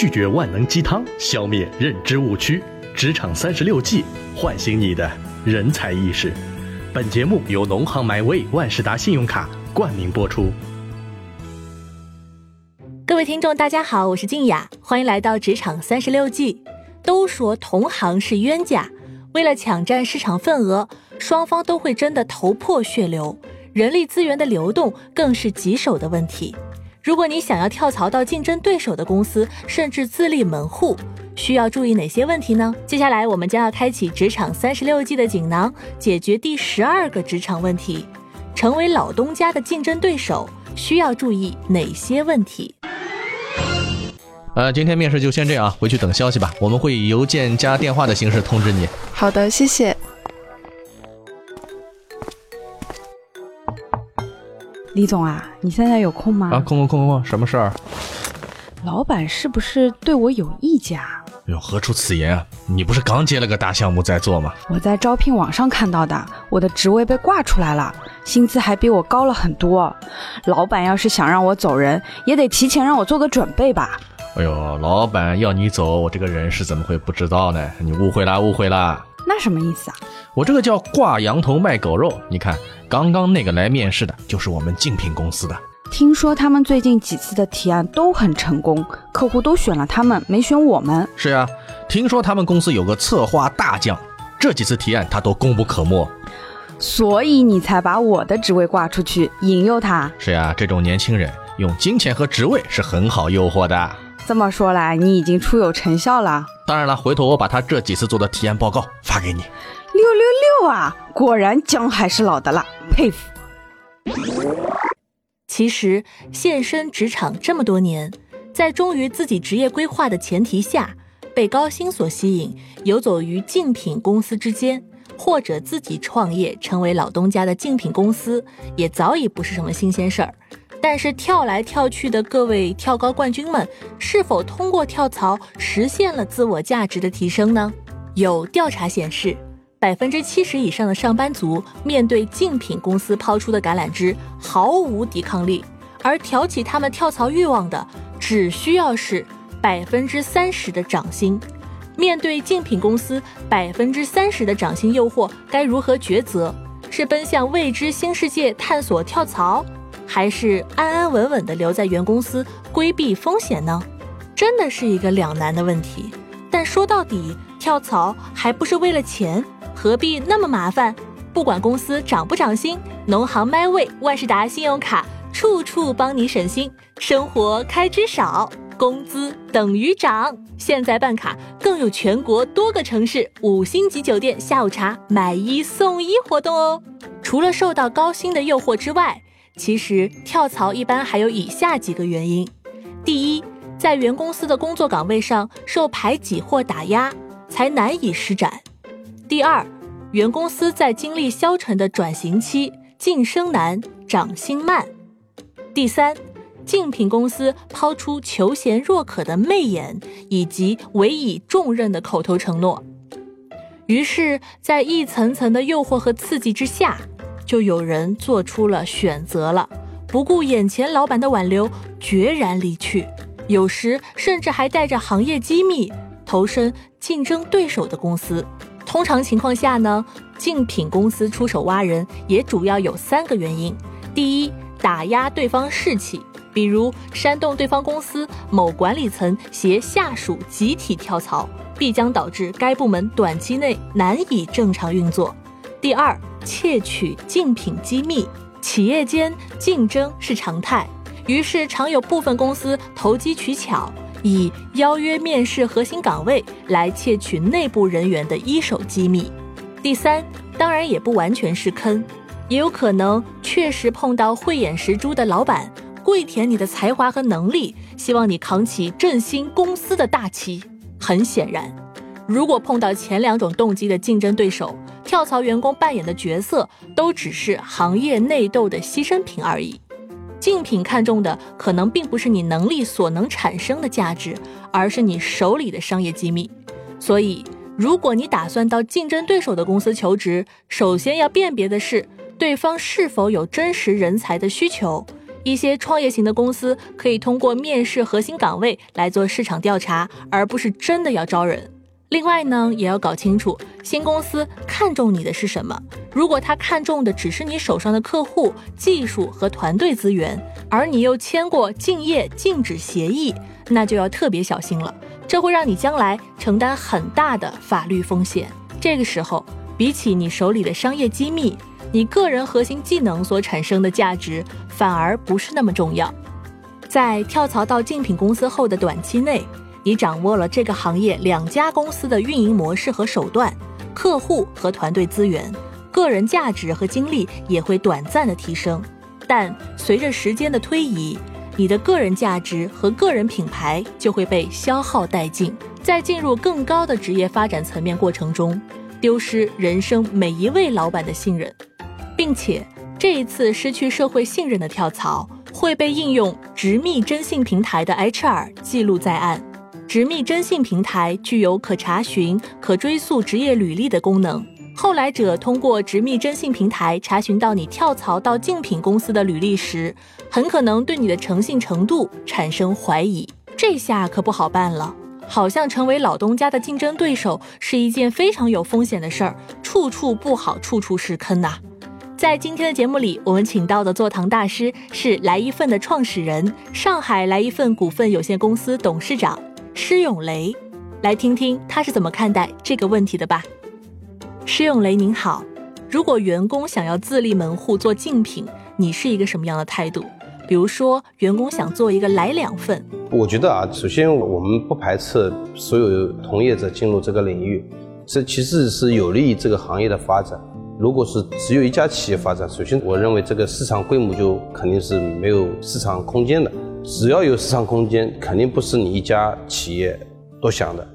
拒绝万能鸡汤，消灭认知误区。职场三十六计，唤醒你的人才意识。本节目由农行 MyWay 万事达信用卡冠名播出。各位听众，大家好，我是静雅，欢迎来到职场三十六计。都说同行是冤家，为了抢占市场份额，双方都会争得头破血流，人力资源的流动更是棘手的问题。如果你想要跳槽到竞争对手的公司，甚至自立门户，需要注意哪些问题呢？接下来我们将要开启职场三十六计的锦囊，解决第十二个职场问题：成为老东家的竞争对手需要注意哪些问题？呃，今天面试就先这样，回去等消息吧。我们会以邮件加电话的形式通知你。好的，谢谢。李总啊，你现在有空吗？啊，空空空空，什么事儿？老板是不是对我有意见啊？哎呦，何出此言啊？你不是刚接了个大项目在做吗？我在招聘网上看到的，我的职位被挂出来了，薪资还比我高了很多。老板要是想让我走人，也得提前让我做个准备吧。哎呦，老板要你走，我这个人是怎么会不知道呢？你误会啦，误会啦。那什么意思啊？我这个叫挂羊头卖狗肉。你看，刚刚那个来面试的，就是我们竞品公司的。听说他们最近几次的提案都很成功，客户都选了他们，没选我们。是呀，听说他们公司有个策划大将，这几次提案他都功不可没。所以你才把我的职位挂出去，引诱他。是呀，这种年轻人用金钱和职位是很好诱惑的。这么说来，你已经初有成效了。当然了，回头我把他这几次做的体验报告发给你。六六六啊！果然姜还是老的辣，佩服。其实，现身职场这么多年，在忠于自己职业规划的前提下，被高薪所吸引，游走于竞品公司之间，或者自己创业成为老东家的竞品公司，也早已不是什么新鲜事儿。但是跳来跳去的各位跳高冠军们，是否通过跳槽实现了自我价值的提升呢？有调查显示，百分之七十以上的上班族面对竞品公司抛出的橄榄枝毫无抵抗力，而挑起他们跳槽欲望的，只需要是百分之三十的涨薪。面对竞品公司百分之三十的涨薪诱惑，该如何抉择？是奔向未知新世界探索跳槽？还是安安稳稳的留在原公司规避风险呢？真的是一个两难的问题。但说到底，跳槽还不是为了钱，何必那么麻烦？不管公司涨不涨薪，农行 MyWay 万事达信用卡处处帮你省心，生活开支少，工资等于涨。现在办卡更有全国多个城市五星级酒店下午茶买一送一活动哦。除了受到高薪的诱惑之外，其实跳槽一般还有以下几个原因：第一，在原公司的工作岗位上受排挤或打压，才难以施展；第二，原公司在经历消沉的转型期，晋升难，涨薪慢；第三，竞品公司抛出求贤若渴的媚眼，以及委以重任的口头承诺，于是，在一层层的诱惑和刺激之下。就有人做出了选择了，不顾眼前老板的挽留，决然离去。有时甚至还带着行业机密投身竞争对手的公司。通常情况下呢，竞品公司出手挖人也主要有三个原因：第一，打压对方士气，比如煽动对方公司某管理层携下属集体跳槽，必将导致该部门短期内难以正常运作；第二，窃取竞品机密，企业间竞争是常态，于是常有部分公司投机取巧，以邀约面试核心岗位来窃取内部人员的一手机密。第三，当然也不完全是坑，也有可能确实碰到慧眼识珠的老板，跪舔你的才华和能力，希望你扛起振兴公司的大旗。很显然，如果碰到前两种动机的竞争对手。跳槽员工扮演的角色都只是行业内斗的牺牲品而已。竞品看重的可能并不是你能力所能产生的价值，而是你手里的商业机密。所以，如果你打算到竞争对手的公司求职，首先要辨别的是对方是否有真实人才的需求，一些创业型的公司可以通过面试核心岗位来做市场调查，而不是真的要招人。另外呢，也要搞清楚新公司看中你的是什么。如果他看中的只是你手上的客户、技术和团队资源，而你又签过竞业禁止协议，那就要特别小心了。这会让你将来承担很大的法律风险。这个时候，比起你手里的商业机密，你个人核心技能所产生的价值反而不是那么重要。在跳槽到竞品公司后的短期内，你掌握了这个行业两家公司的运营模式和手段，客户和团队资源，个人价值和精力也会短暂的提升。但随着时间的推移，你的个人价值和个人品牌就会被消耗殆尽，在进入更高的职业发展层面过程中，丢失人生每一位老板的信任，并且这一次失去社会信任的跳槽会被应用直密征信平台的 HR 记录在案。直密征信平台具有可查询、可追溯职业履历的功能。后来者通过直密征信平台查询到你跳槽到竞品公司的履历时，很可能对你的诚信程度产生怀疑。这下可不好办了，好像成为老东家的竞争对手是一件非常有风险的事儿，处处不好，处处是坑呐。在今天的节目里，我们请到的坐堂大师是来一份的创始人，上海来一份股份有限公司董事长施永雷，来听听他是怎么看待这个问题的吧。施永雷您好，如果员工想要自立门户做竞品，你是一个什么样的态度？比如说，员工想做一个来两份，我觉得啊，首先我们不排斥所有同业者进入这个领域，这其实是有利于这个行业的发展。如果是只有一家企业发展，首先我认为这个市场规模就肯定是没有市场空间的。只要有市场空间，肯定不是你一家企业多想的。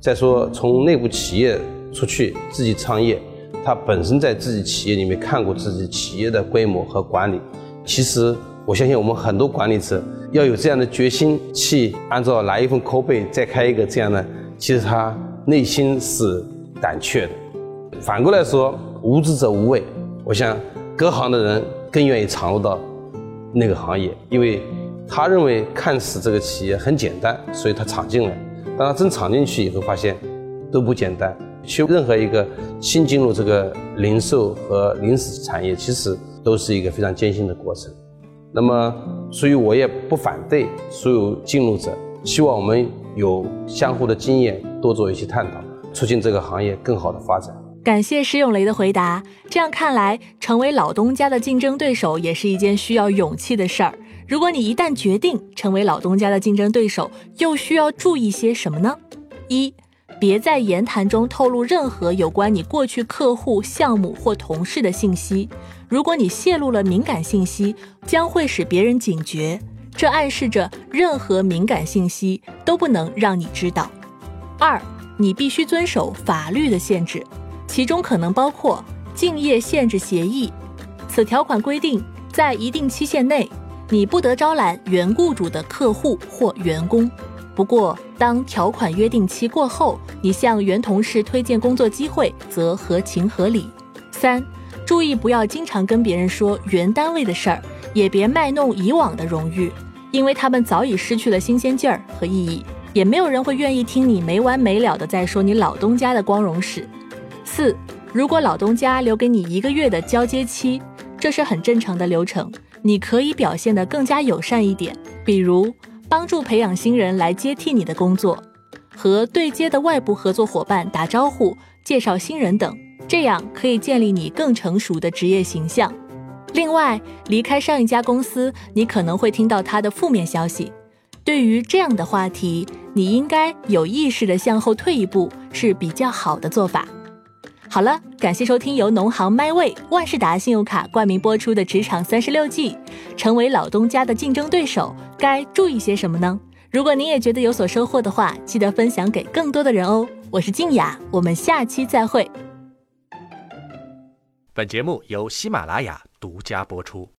再说从内部企业。出去自己创业，他本身在自己企业里面看过自己企业的规模和管理。其实我相信我们很多管理者要有这样的决心，去按照哪一份拷贝再开一个这样的，其实他内心是胆怯的。反过来说，无知者无畏。我想各行的人更愿意闯入到那个行业，因为他认为看似这个企业很简单，所以他闯进来。当他真闯进去以后，发现都不简单。去任何一个新进入这个零售和零食产业，其实都是一个非常艰辛的过程。那么，所以我也不反对所有进入者，希望我们有相互的经验，多做一些探讨，促进这个行业更好的发展。感谢石永雷的回答。这样看来，成为老东家的竞争对手也是一件需要勇气的事儿。如果你一旦决定成为老东家的竞争对手，又需要注意些什么呢？一。别在言谈中透露任何有关你过去客户、项目或同事的信息。如果你泄露了敏感信息，将会使别人警觉，这暗示着任何敏感信息都不能让你知道。二，你必须遵守法律的限制，其中可能包括竞业限制协议。此条款规定，在一定期限内，你不得招揽原雇主的客户或员工。不过，当条款约定期过后，你向原同事推荐工作机会，则合情合理。三，注意不要经常跟别人说原单位的事儿，也别卖弄以往的荣誉，因为他们早已失去了新鲜劲儿和意义，也没有人会愿意听你没完没了的在说你老东家的光荣史。四，如果老东家留给你一个月的交接期，这是很正常的流程，你可以表现得更加友善一点，比如。帮助培养新人来接替你的工作，和对接的外部合作伙伴打招呼、介绍新人等，这样可以建立你更成熟的职业形象。另外，离开上一家公司，你可能会听到他的负面消息。对于这样的话题，你应该有意识地向后退一步，是比较好的做法。好了，感谢收听由农行 MyWay 万事达信用卡冠名播出的《职场三十六计》，成为老东家的竞争对手该注意些什么呢？如果您也觉得有所收获的话，记得分享给更多的人哦。我是静雅，我们下期再会。本节目由喜马拉雅独家播出。